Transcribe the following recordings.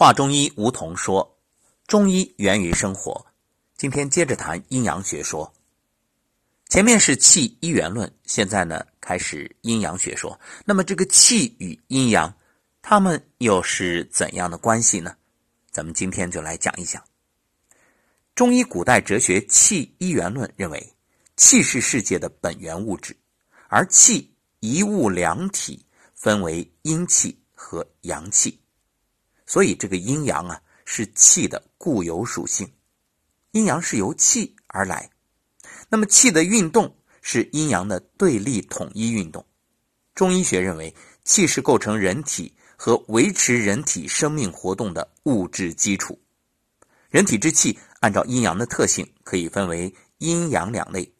华中医吴桐说：“中医源于生活。”今天接着谈阴阳学说。前面是气一元论，现在呢开始阴阳学说。那么这个气与阴阳，它们又是怎样的关系呢？咱们今天就来讲一讲。中医古代哲学气一元论认为，气是世界的本源物质，而气一物两体，分为阴气和阳气。所以，这个阴阳啊，是气的固有属性。阴阳是由气而来，那么气的运动是阴阳的对立统一运动。中医学认为，气是构成人体和维持人体生命活动的物质基础。人体之气，按照阴阳的特性，可以分为阴阳两类。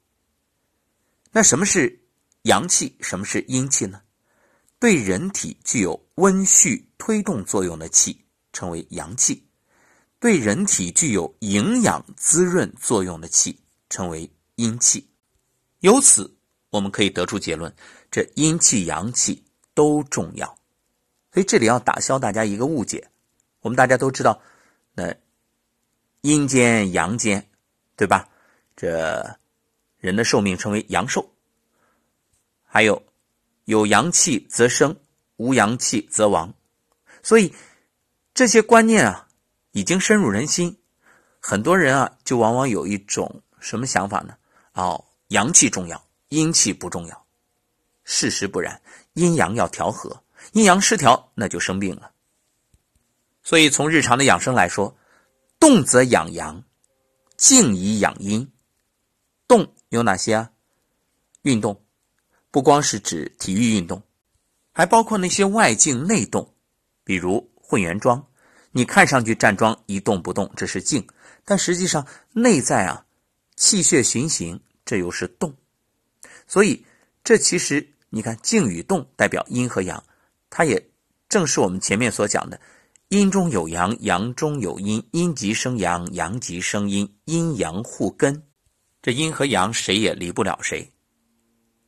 那什么是阳气？什么是阴气呢？对人体具有温煦推动作用的气称为阳气，对人体具有营养滋润作用的气称为阴气。由此，我们可以得出结论：这阴气、阳气都重要。所以这里要打消大家一个误解。我们大家都知道，那阴间、阳间，对吧？这人的寿命称为阳寿，还有。有阳气则生，无阳气则亡，所以这些观念啊已经深入人心。很多人啊就往往有一种什么想法呢？哦，阳气重要，阴气不重要。事实不然，阴阳要调和，阴阳失调那就生病了。所以从日常的养生来说，动则养阳，静以养阴。动有哪些啊？运动。不光是指体育运动，还包括那些外静内动，比如混元桩。你看上去站桩一动不动，这是静；但实际上内在啊，气血循行，这又是动。所以这其实你看，静与动代表阴和阳，它也正是我们前面所讲的：阴中有阳，阳中有阴，阴极生阳，阳极生阴，阴阳互根。这阴和阳谁也离不了谁。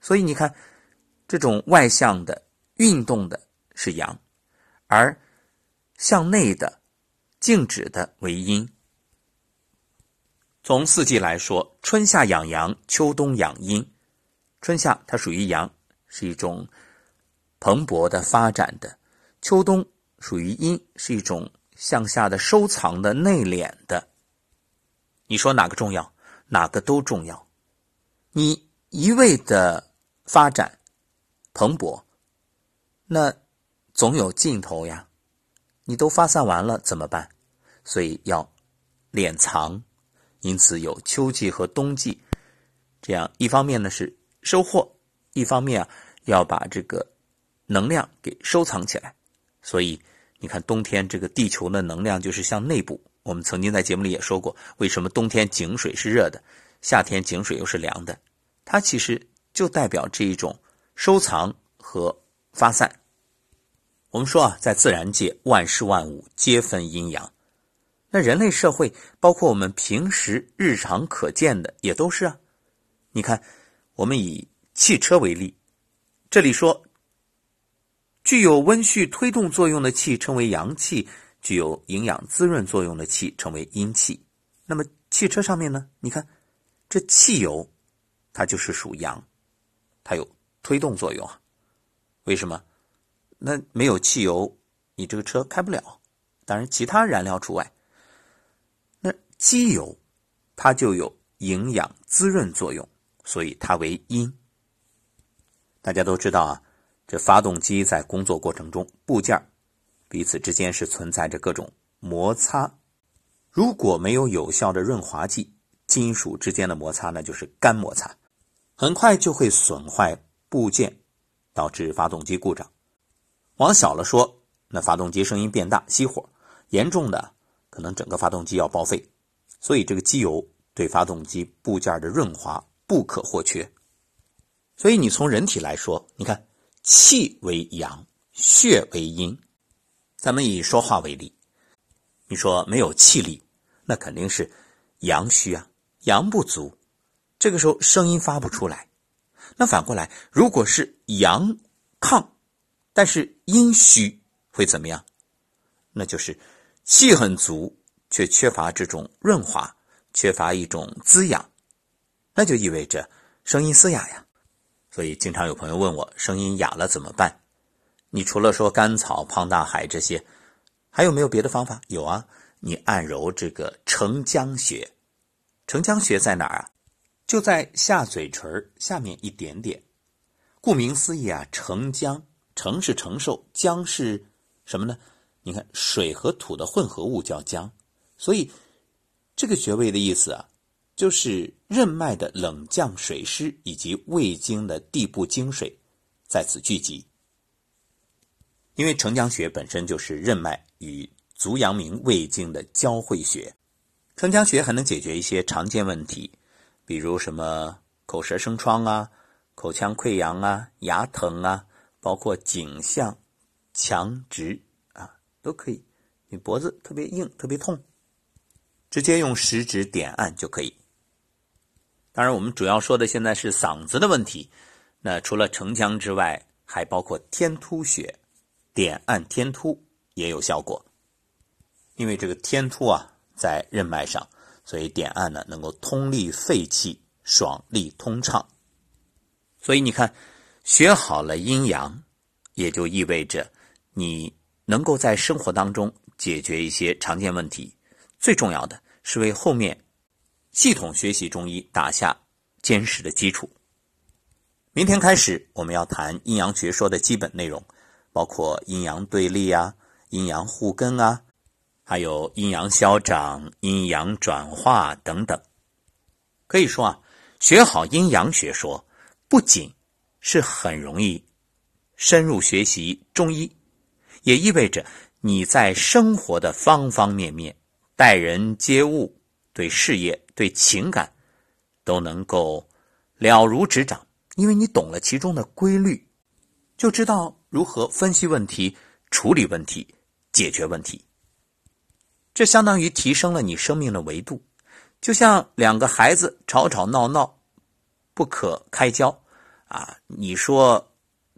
所以你看，这种外向的运动的是阳，而向内的静止的为阴。从四季来说，春夏养阳，秋冬养阴。春夏它属于阳，是一种蓬勃的发展的；秋冬属于阴，是一种向下的收藏的内敛的。你说哪个重要？哪个都重要。你一味的。发展蓬勃，那总有尽头呀。你都发散完了怎么办？所以要敛藏，因此有秋季和冬季。这样一方面呢是收获，一方面啊要把这个能量给收藏起来。所以你看，冬天这个地球的能量就是向内部。我们曾经在节目里也说过，为什么冬天井水是热的，夏天井水又是凉的？它其实。就代表这一种收藏和发散。我们说啊，在自然界，万事万物皆分阴阳。那人类社会，包括我们平时日常可见的，也都是啊。你看，我们以汽车为例，这里说，具有温煦推动作用的气称为阳气，具有营养滋润作用的气称为阴气。那么汽车上面呢？你看，这汽油，它就是属阳。它有推动作用啊？为什么？那没有汽油，你这个车开不了。当然，其他燃料除外。那机油，它就有营养滋润作用，所以它为阴。大家都知道啊，这发动机在工作过程中，部件彼此之间是存在着各种摩擦。如果没有有效的润滑剂，金属之间的摩擦那就是干摩擦。很快就会损坏部件，导致发动机故障。往小了说，那发动机声音变大，熄火；严重的，可能整个发动机要报废。所以，这个机油对发动机部件的润滑不可或缺。所以，你从人体来说，你看，气为阳，血为阴。咱们以说话为例，你说没有气力，那肯定是阳虚啊，阳不足。这个时候声音发不出来，那反过来，如果是阳亢，但是阴虚会怎么样？那就是气很足，却缺乏这种润滑，缺乏一种滋养，那就意味着声音嘶哑呀。所以经常有朋友问我，声音哑了怎么办？你除了说甘草、胖大海这些，还有没有别的方法？有啊，你按揉这个承浆穴。承浆穴在哪儿啊？就在下嘴唇下面一点点。顾名思义啊，承浆，承是承受，浆是什么呢？你看，水和土的混合物叫浆，所以这个穴位的意思啊，就是任脉的冷降水湿以及胃经的地部经水在此聚集。因为承浆穴本身就是任脉与足阳明胃经的交汇穴，承浆穴还能解决一些常见问题，比如什么口舌生疮啊。口腔溃疡啊，牙疼啊，包括颈项强直啊，都可以。你脖子特别硬、特别痛，直接用食指点按就可以。当然，我们主要说的现在是嗓子的问题。那除了承浆之外，还包括天突穴，点按天突也有效果。因为这个天突啊在任脉上，所以点按呢能够通利肺气，爽利通畅。所以你看，学好了阴阳，也就意味着你能够在生活当中解决一些常见问题。最重要的是为后面系统学习中医打下坚实的基础。明天开始，我们要谈阴阳学说的基本内容，包括阴阳对立啊、阴阳互根啊，还有阴阳消长、阴阳转化等等。可以说啊，学好阴阳学说。不仅是很容易深入学习中医，也意味着你在生活的方方面面、待人接物、对事业、对情感都能够了如指掌，因为你懂了其中的规律，就知道如何分析问题、处理问题、解决问题。这相当于提升了你生命的维度，就像两个孩子吵吵闹闹，不可开交。啊，你说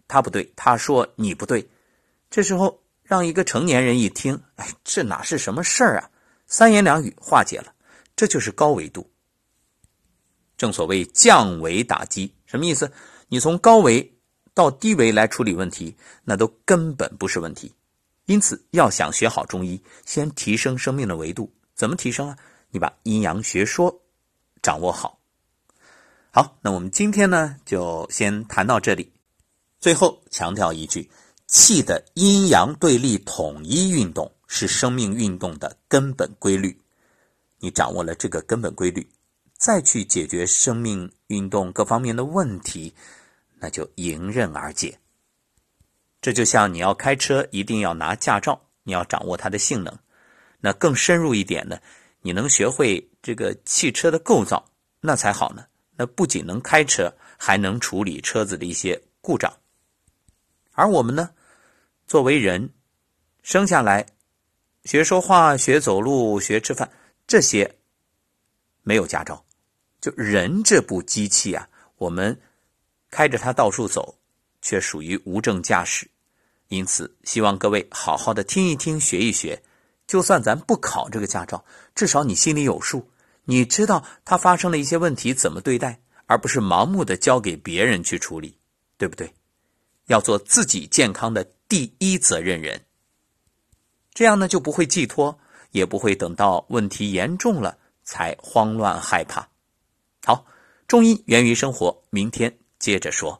他不对，他说你不对，这时候让一个成年人一听，哎，这哪是什么事儿啊？三言两语化解了，这就是高维度。正所谓降维打击，什么意思？你从高维到低维来处理问题，那都根本不是问题。因此，要想学好中医，先提升生命的维度。怎么提升啊？你把阴阳学说掌握好。好，那我们今天呢就先谈到这里。最后强调一句：气的阴阳对立统一运动是生命运动的根本规律。你掌握了这个根本规律，再去解决生命运动各方面的问题，那就迎刃而解。这就像你要开车，一定要拿驾照，你要掌握它的性能。那更深入一点呢，你能学会这个汽车的构造，那才好呢。那不仅能开车，还能处理车子的一些故障。而我们呢，作为人，生下来学说话、学走路、学吃饭，这些没有驾照。就人这部机器啊，我们开着它到处走，却属于无证驾驶。因此，希望各位好好的听一听、学一学。就算咱不考这个驾照，至少你心里有数。你知道他发生了一些问题怎么对待，而不是盲目的交给别人去处理，对不对？要做自己健康的第一责任人，这样呢就不会寄托，也不会等到问题严重了才慌乱害怕。好，中医源于生活，明天接着说。